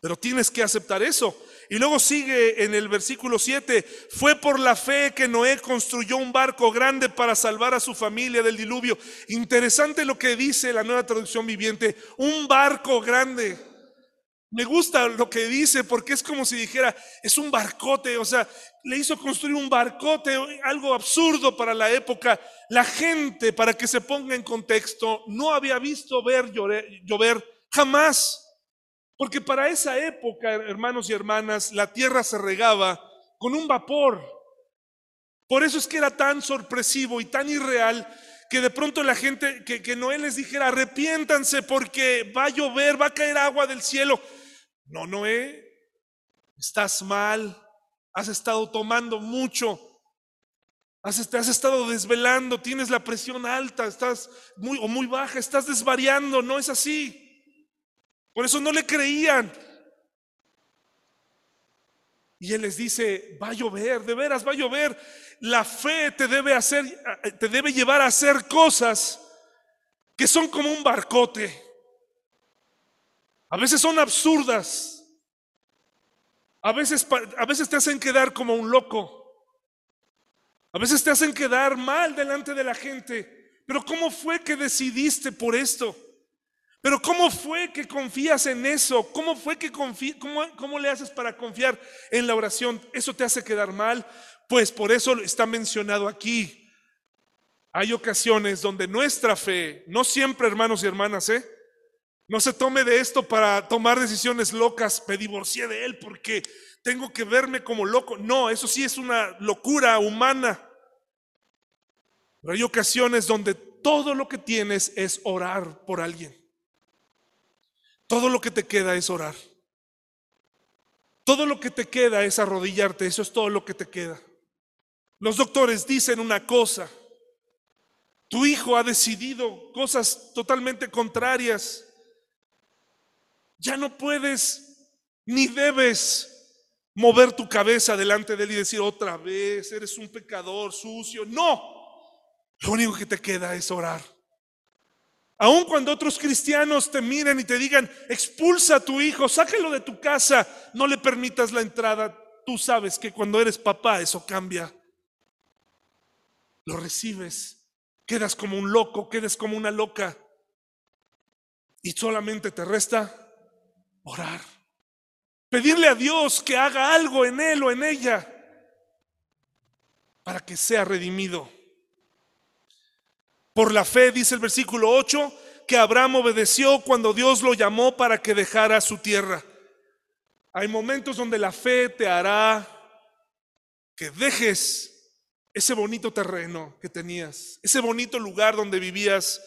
Pero tienes que aceptar eso. Y luego sigue en el versículo 7, fue por la fe que Noé construyó un barco grande para salvar a su familia del diluvio. Interesante lo que dice la nueva traducción viviente, un barco grande. Me gusta lo que dice porque es como si dijera, es un barcote, o sea, le hizo construir un barcote, algo absurdo para la época. La gente, para que se ponga en contexto, no había visto ver llover, jamás. Porque para esa época, hermanos y hermanas, la tierra se regaba con un vapor. Por eso es que era tan sorpresivo y tan irreal que de pronto la gente, que Noé les dijera, arrepiéntanse porque va a llover, va a caer agua del cielo. No, Noé, estás mal, has estado tomando mucho, has, has estado desvelando, tienes la presión alta, estás muy o muy baja, estás desvariando, no es así. Por eso no le creían. Y él les dice, va a llover, de veras va a llover. La fe te debe hacer, te debe llevar a hacer cosas que son como un barcote. A veces son absurdas. A veces, a veces te hacen quedar como un loco. A veces te hacen quedar mal delante de la gente. Pero ¿cómo fue que decidiste por esto? Pero ¿cómo fue que confías en eso? ¿Cómo fue que confías? Cómo, ¿Cómo le haces para confiar en la oración? ¿Eso te hace quedar mal? Pues por eso está mencionado aquí. Hay ocasiones donde nuestra fe, no siempre hermanos y hermanas, ¿eh? No se tome de esto para tomar decisiones locas, me divorcié de él porque tengo que verme como loco. No, eso sí es una locura humana. Pero hay ocasiones donde todo lo que tienes es orar por alguien. Todo lo que te queda es orar. Todo lo que te queda es arrodillarte, eso es todo lo que te queda. Los doctores dicen una cosa, tu hijo ha decidido cosas totalmente contrarias. Ya no puedes ni debes mover tu cabeza delante de él y decir otra vez, eres un pecador sucio. No, lo único que te queda es orar. Aun cuando otros cristianos te miren y te digan, expulsa a tu hijo, sáquelo de tu casa, no le permitas la entrada. Tú sabes que cuando eres papá eso cambia. Lo recibes, quedas como un loco, quedas como una loca. Y solamente te resta orar. Pedirle a Dios que haga algo en él o en ella para que sea redimido. Por la fe, dice el versículo 8, que Abraham obedeció cuando Dios lo llamó para que dejara su tierra. Hay momentos donde la fe te hará que dejes ese bonito terreno que tenías, ese bonito lugar donde vivías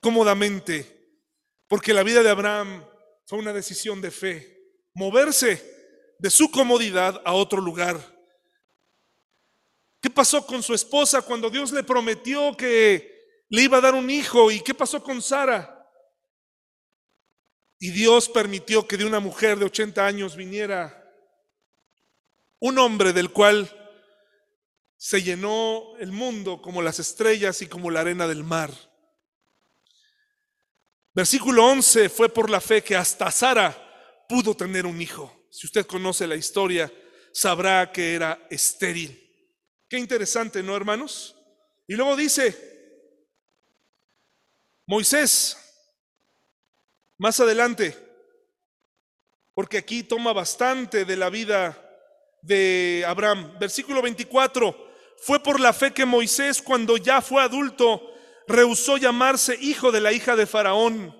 cómodamente, porque la vida de Abraham fue una decisión de fe, moverse de su comodidad a otro lugar. ¿Qué pasó con su esposa cuando Dios le prometió que le iba a dar un hijo. ¿Y qué pasó con Sara? Y Dios permitió que de una mujer de 80 años viniera un hombre del cual se llenó el mundo como las estrellas y como la arena del mar. Versículo 11 fue por la fe que hasta Sara pudo tener un hijo. Si usted conoce la historia, sabrá que era estéril. Qué interesante, ¿no, hermanos? Y luego dice, Moisés, más adelante, porque aquí toma bastante de la vida de Abraham. Versículo 24, fue por la fe que Moisés cuando ya fue adulto rehusó llamarse hijo de la hija de Faraón.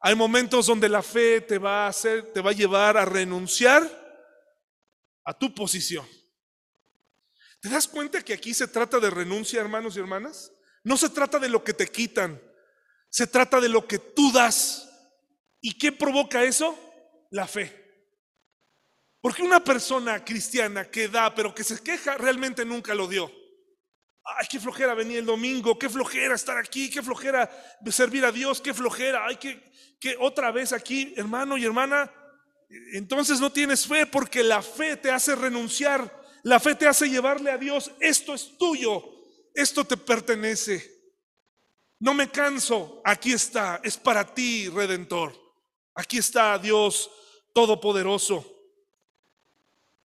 Hay momentos donde la fe te va a hacer, te va a llevar a renunciar a tu posición. ¿Te das cuenta que aquí se trata de renuncia, hermanos y hermanas? No se trata de lo que te quitan, se trata de lo que tú das. ¿Y qué provoca eso? La fe. Porque una persona cristiana que da, pero que se queja, realmente nunca lo dio. Ay, qué flojera venir el domingo, qué flojera estar aquí, qué flojera servir a Dios, qué flojera. Ay, que, que otra vez aquí, hermano y hermana. Entonces no tienes fe porque la fe te hace renunciar, la fe te hace llevarle a Dios, esto es tuyo, esto te pertenece. No me canso, aquí está, es para ti, Redentor. Aquí está Dios Todopoderoso.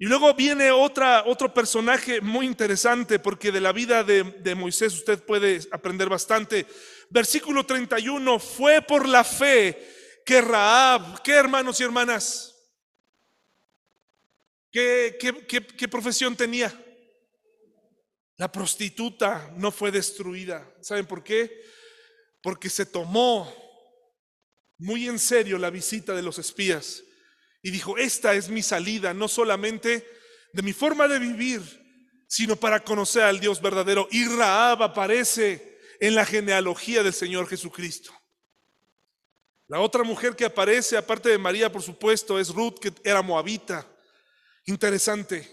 Y luego viene otra, otro personaje muy interesante, porque de la vida de, de Moisés usted puede aprender bastante. Versículo 31, fue por la fe que Raab, ¿qué hermanos y hermanas? ¿Qué, qué, qué, qué profesión tenía? La prostituta no fue destruida. ¿Saben por qué? porque se tomó muy en serio la visita de los espías y dijo, esta es mi salida, no solamente de mi forma de vivir, sino para conocer al Dios verdadero. Y Raab aparece en la genealogía del Señor Jesucristo. La otra mujer que aparece, aparte de María, por supuesto, es Ruth, que era moabita. Interesante.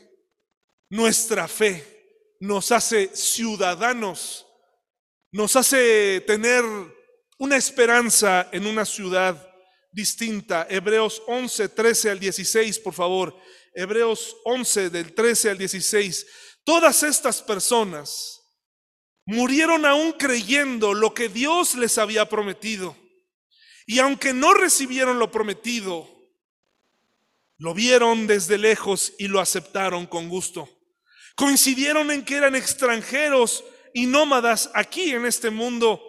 Nuestra fe nos hace ciudadanos nos hace tener una esperanza en una ciudad distinta. Hebreos 11, 13 al 16, por favor. Hebreos 11 del 13 al 16. Todas estas personas murieron aún creyendo lo que Dios les había prometido. Y aunque no recibieron lo prometido, lo vieron desde lejos y lo aceptaron con gusto. Coincidieron en que eran extranjeros y nómadas aquí en este mundo,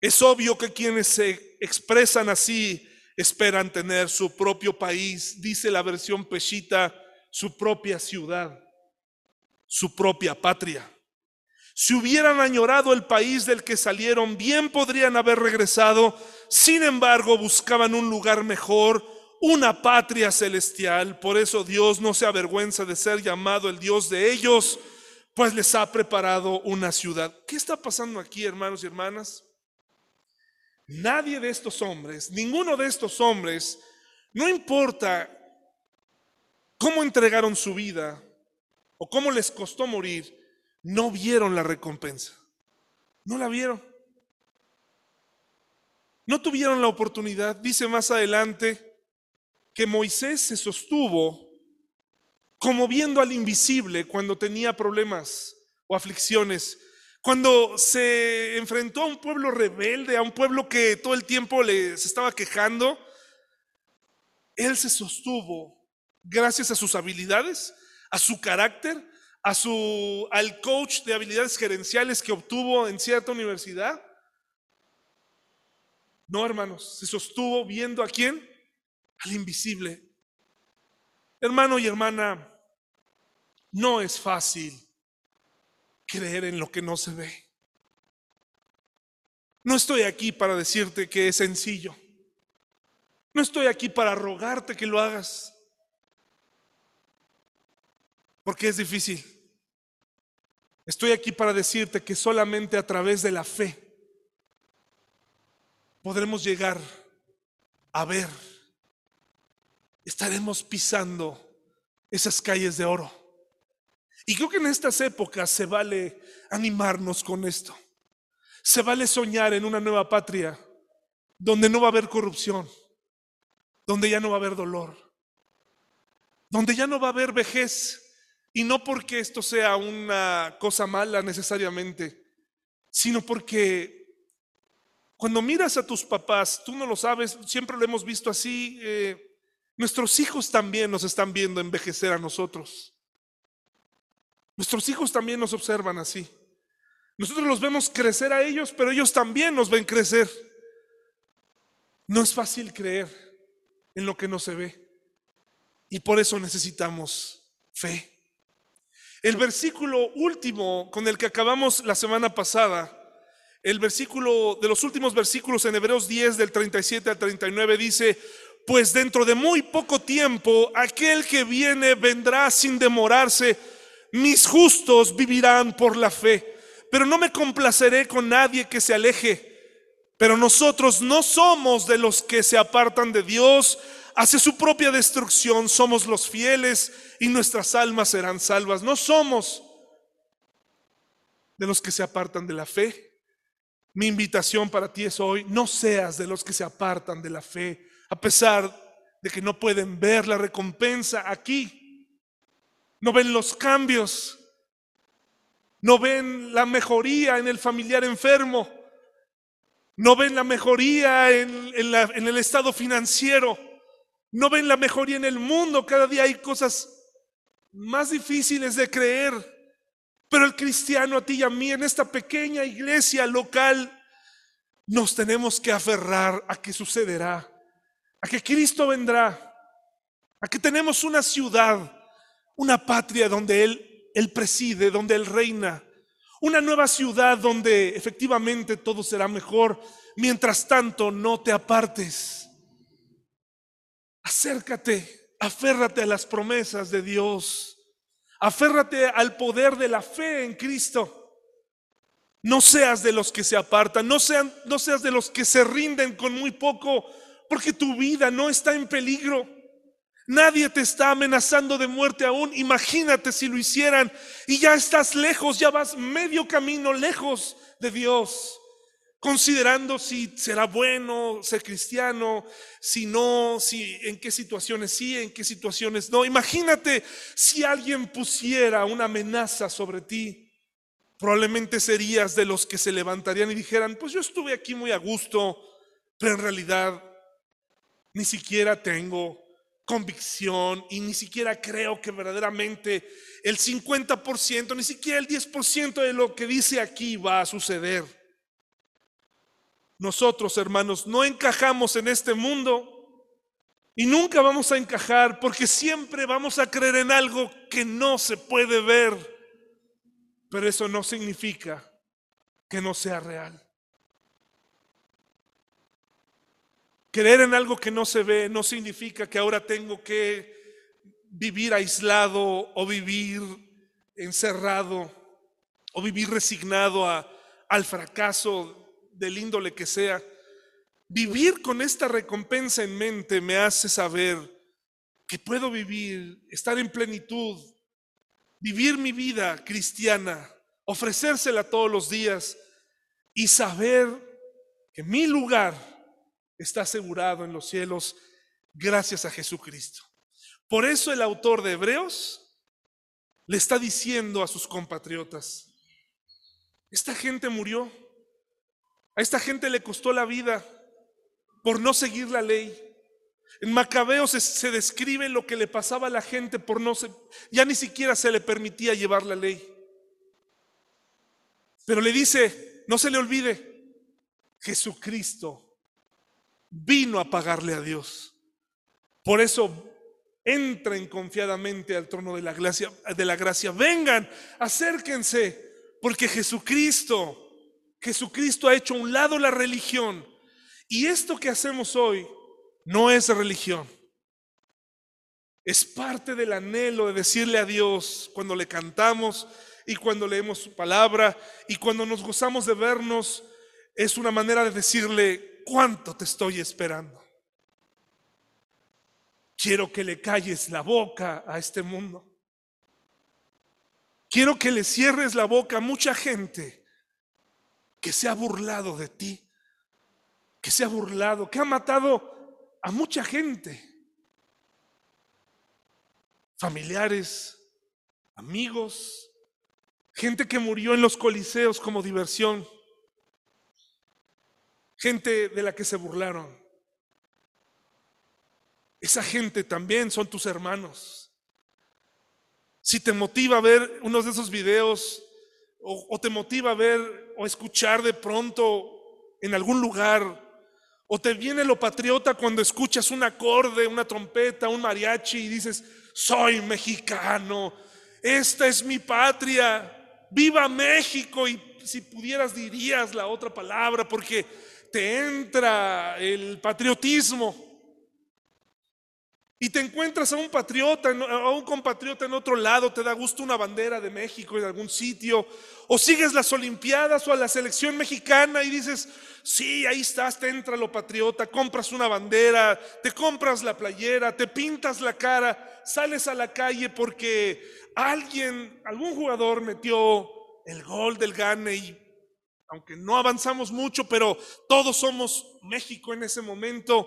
es obvio que quienes se expresan así esperan tener su propio país, dice la versión peshita, su propia ciudad, su propia patria. Si hubieran añorado el país del que salieron, bien podrían haber regresado. Sin embargo, buscaban un lugar mejor, una patria celestial. Por eso Dios no se avergüenza de ser llamado el Dios de ellos, pues les ha preparado una ciudad. ¿Qué está pasando aquí, hermanos y hermanas? Nadie de estos hombres, ninguno de estos hombres, no importa cómo entregaron su vida o cómo les costó morir, no vieron la recompensa. No la vieron. No tuvieron la oportunidad. Dice más adelante que Moisés se sostuvo como viendo al invisible cuando tenía problemas o aflicciones. Cuando se enfrentó a un pueblo rebelde, a un pueblo que todo el tiempo le, estaba quejando, él se sostuvo gracias a sus habilidades, a su carácter, a su, al coach de habilidades gerenciales que obtuvo en cierta universidad. No, hermanos, se sostuvo viendo a quién? Al invisible. Hermano y hermana, no es fácil creer en lo que no se ve. No estoy aquí para decirte que es sencillo. No estoy aquí para rogarte que lo hagas. Porque es difícil. Estoy aquí para decirte que solamente a través de la fe podremos llegar a ver. Estaremos pisando esas calles de oro. Y creo que en estas épocas se vale animarnos con esto. Se vale soñar en una nueva patria donde no va a haber corrupción, donde ya no va a haber dolor, donde ya no va a haber vejez, y no porque esto sea una cosa mala necesariamente, sino porque cuando miras a tus papás, tú no lo sabes, siempre lo hemos visto así, eh, nuestros hijos también nos están viendo envejecer a nosotros. Nuestros hijos también nos observan así. Nosotros los vemos crecer a ellos, pero ellos también nos ven crecer. No es fácil creer en lo que no se ve. Y por eso necesitamos fe. El versículo último con el que acabamos la semana pasada, el versículo de los últimos versículos en Hebreos 10 del 37 al 39 dice, pues dentro de muy poco tiempo aquel que viene vendrá sin demorarse, mis justos vivirán por la fe, pero no me complaceré con nadie que se aleje. Pero nosotros no somos de los que se apartan de Dios, hacia su propia destrucción, somos los fieles y nuestras almas serán salvas. No somos de los que se apartan de la fe. Mi invitación para ti es hoy, no seas de los que se apartan de la fe, a pesar de que no pueden ver la recompensa aquí. No ven los cambios. No ven la mejoría en el familiar enfermo. No ven la mejoría en, en el estado financiero no ven la mejoría en el mundo. Cada día hay cosas más difíciles de creer. Pero el cristiano, a ti y a mí, en esta pequeña iglesia local, nos tenemos que aferrar a que sucederá, a que Cristo vendrá, a que tenemos una ciudad, una patria donde Él, Él preside, donde Él reina, una nueva ciudad donde efectivamente todo será mejor. Mientras tanto, no te apartes Acércate, aférrate a las promesas de Dios. Aférrate al poder de la fe en Cristo. No seas de los que se apartan, no, sean, no seas de los que se rinden con muy poco, porque tu vida no está en peligro. Nadie te está amenazando de muerte aún. Imagínate si lo hicieran y ya estás lejos, ya vas medio camino lejos de Dios considerando si será bueno ser cristiano, si no, si en qué situaciones sí, en qué situaciones no. Imagínate si alguien pusiera una amenaza sobre ti, probablemente serías de los que se levantarían y dijeran, pues yo estuve aquí muy a gusto, pero en realidad ni siquiera tengo convicción y ni siquiera creo que verdaderamente el 50%, ni siquiera el 10% de lo que dice aquí va a suceder. Nosotros, hermanos, no encajamos en este mundo y nunca vamos a encajar porque siempre vamos a creer en algo que no se puede ver. Pero eso no significa que no sea real. Creer en algo que no se ve no significa que ahora tengo que vivir aislado o vivir encerrado o vivir resignado a, al fracaso del índole que sea. Vivir con esta recompensa en mente me hace saber que puedo vivir, estar en plenitud, vivir mi vida cristiana, ofrecérsela todos los días y saber que mi lugar está asegurado en los cielos gracias a Jesucristo. Por eso el autor de Hebreos le está diciendo a sus compatriotas, esta gente murió, a esta gente le costó la vida por no seguir la ley. En Macabeos se, describe lo que le pasaba a la gente por no ya ni siquiera se le permitía llevar la ley. Pero le dice, no se le olvide, Jesucristo vino a pagarle a Dios. Por eso entren confiadamente al trono de la gracia, de la gracia. Vengan, acérquense, porque Jesucristo, Jesucristo ha hecho a un lado la religión. Y esto que hacemos hoy no es religión. Es parte del anhelo de decirle a Dios cuando le cantamos y cuando leemos su palabra y cuando nos gozamos de vernos. Es una manera de decirle, cuánto te estoy esperando. Quiero que le calles la boca a este mundo. Quiero que le cierres la boca a mucha gente que se ha burlado de ti, que se ha burlado, que ha matado a mucha gente. Familiares, amigos, gente que murió en los coliseos como diversión gente de la que se burlaron. Esa gente también son tus hermanos. Si te motiva ver unos de esos videos o, te motiva ver o escuchar de pronto en algún lugar, o te viene lo patriota cuando escuchas un acorde, una trompeta, un mariachi y dices, soy mexicano, esta es mi patria, viva México y si pudieras dirías la otra palabra porque te entra el patriotismo. Y te encuentras a un patriota, a un compatriota en otro lado, te da gusto una bandera de México en algún sitio, o sigues las Olimpiadas o a la selección mexicana y dices, sí, ahí estás, te entra lo patriota, compras una bandera, te compras la playera, te pintas la cara, sales a la calle porque alguien, algún jugador metió el gol del gane y aunque no avanzamos mucho, pero todos somos México en ese momento,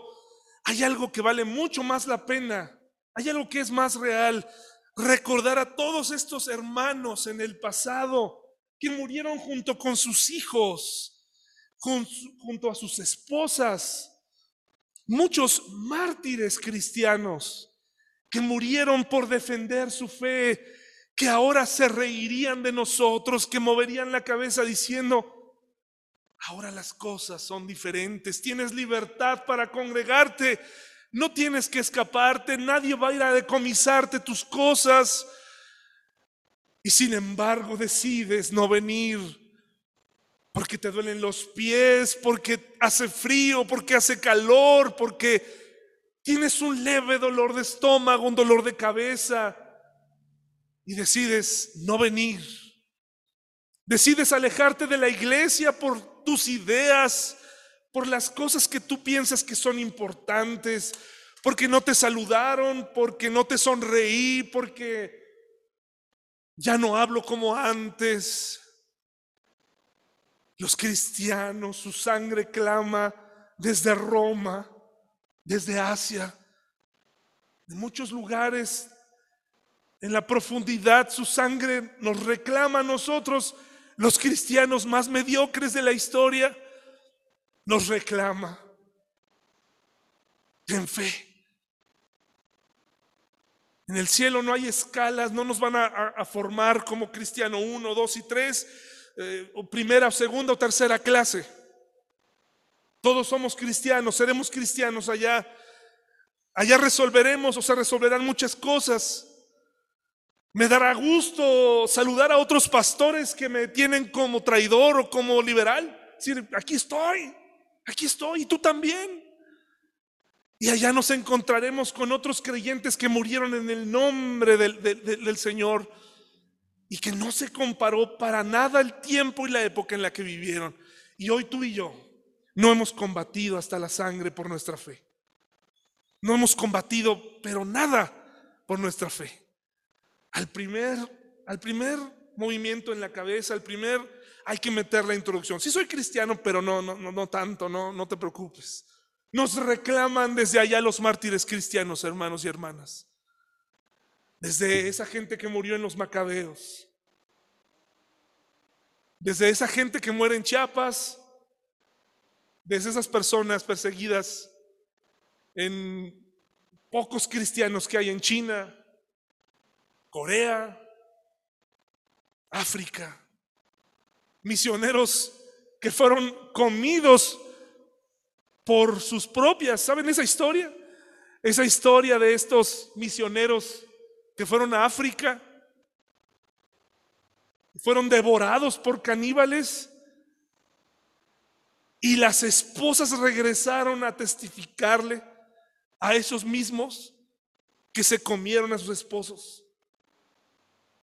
hay algo que vale mucho más la pena, hay algo que es más real, recordar a todos estos hermanos en el pasado que murieron junto con sus hijos, junto a sus esposas, muchos mártires cristianos que murieron por defender su fe, que ahora se reirían de nosotros, que moverían la cabeza diciendo, Ahora las cosas son diferentes. Tienes libertad para congregarte. No tienes que escaparte. Nadie va a ir a decomisarte tus cosas. Y sin embargo decides no venir porque te duelen los pies, porque hace frío, porque hace calor, porque tienes un leve dolor de estómago, un dolor de cabeza. Y decides no venir. Decides alejarte de la iglesia por tus ideas, por las cosas que tú piensas que son importantes, porque no te saludaron, porque no te sonreí, porque ya no hablo como antes. Los cristianos, su sangre clama desde Roma, desde Asia, de muchos lugares, en la profundidad, su sangre nos reclama a nosotros los cristianos más mediocres de la historia, nos reclama. Ten fe. En el cielo no hay escalas, no nos van a, formar como cristiano uno, dos y tres, eh, o primera, segunda o tercera clase. Todos somos cristianos, seremos cristianos allá. Allá resolveremos o se resolverán muchas cosas. Me dará gusto saludar a otros pastores que me tienen como traidor o como liberal. Decir, aquí estoy, aquí estoy, y tú también. Y allá nos encontraremos con otros creyentes que murieron en el nombre del, del, Señor y que no se comparó para nada el tiempo y la época en la que vivieron. Y hoy tú y yo no hemos combatido hasta la sangre por nuestra fe. No hemos combatido, pero nada por nuestra fe al primer, al primer movimiento en la cabeza, al primer, hay que meter la introducción. Sí soy cristiano, pero no, no, no, no tanto, no, no te preocupes. Nos reclaman desde allá los mártires cristianos, hermanos y hermanas. Desde esa gente que murió en los macabeos. Desde esa gente que muere en Chiapas. Desde esas personas perseguidas en pocos cristianos que hay en China, Corea, África, misioneros que fueron comidos por sus propias, ¿saben esa historia? Esa historia de estos misioneros que fueron a África, fueron devorados por caníbales y las esposas regresaron a testificarle a esos mismos que se comieron a sus esposos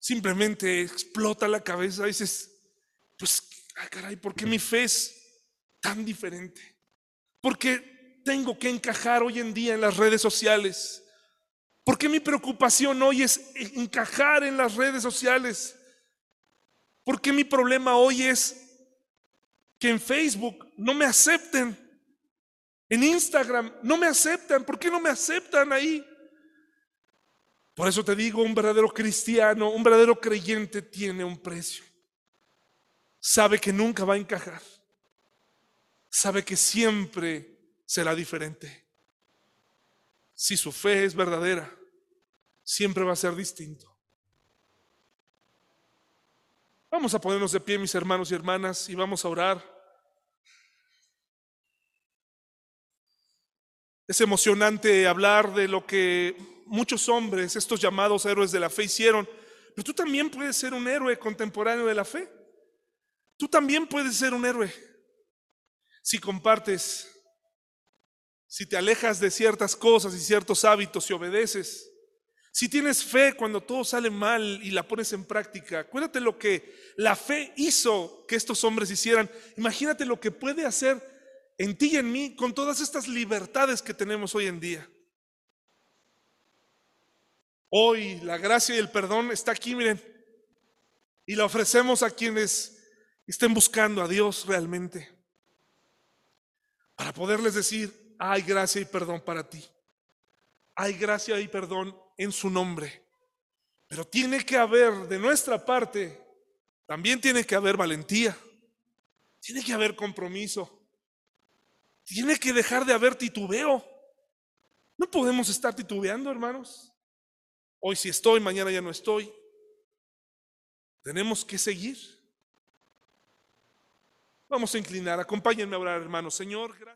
simplemente explota la cabeza dices, pues, ah, caray, ¿por qué mi fe es tan diferente? ¿Por qué tengo que encajar hoy en día en las redes sociales? ¿Por qué mi preocupación hoy es encajar en las redes sociales? ¿Por qué mi problema hoy es que en Facebook no me acepten? En Instagram no me aceptan. ¿Por qué no me aceptan ahí? Por eso te digo, un verdadero cristiano, un verdadero creyente tiene un precio. Sabe que nunca va a encajar. Sabe que siempre será diferente. Si su fe es verdadera, siempre va a ser distinto. Vamos a ponernos de pie, mis hermanos y hermanas, y vamos a orar. Es emocionante hablar de lo que muchos hombres, estos llamados héroes de la fe, hicieron. Pero tú también puedes ser un héroe contemporáneo de la fe. Tú también puedes ser un héroe. Si compartes, si te alejas de ciertas cosas y ciertos hábitos y obedeces. Si tienes fe cuando todo sale mal y la pones en práctica, acuérdate lo que la fe hizo que estos hombres hicieran. Imagínate lo que puede hacer en ti y en mí con todas estas libertades que tenemos hoy en día. Hoy la gracia y el perdón está aquí, miren, y la ofrecemos a quienes estén buscando a Dios realmente, para poderles decir, hay gracia y perdón para ti. Hay gracia y perdón en su nombre. Pero tiene que haber de nuestra parte, también tiene que haber valentía, tiene que haber compromiso, tiene que dejar de haber titubeo. No podemos estar titubeando, hermanos. Hoy sí estoy, mañana ya no estoy. Tenemos que seguir. Vamos a inclinar, acompáñenme a orar, hermanos. Señor, gracias.